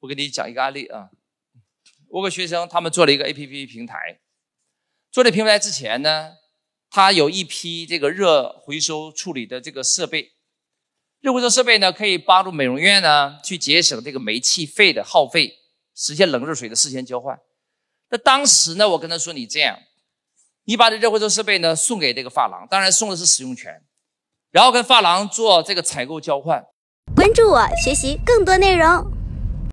我给你讲一个案例啊，我个学生他们做了一个 A P P 平台，做这平台之前呢，他有一批这个热回收处理的这个设备，热回收设备呢可以帮助美容院呢去节省这个煤气费的耗费，实现冷热水的事先交换。那当时呢，我跟他说你这样，你把这热回收设备呢送给这个发廊，当然送的是使用权，然后跟发廊做这个采购交换。关注我，学习更多内容。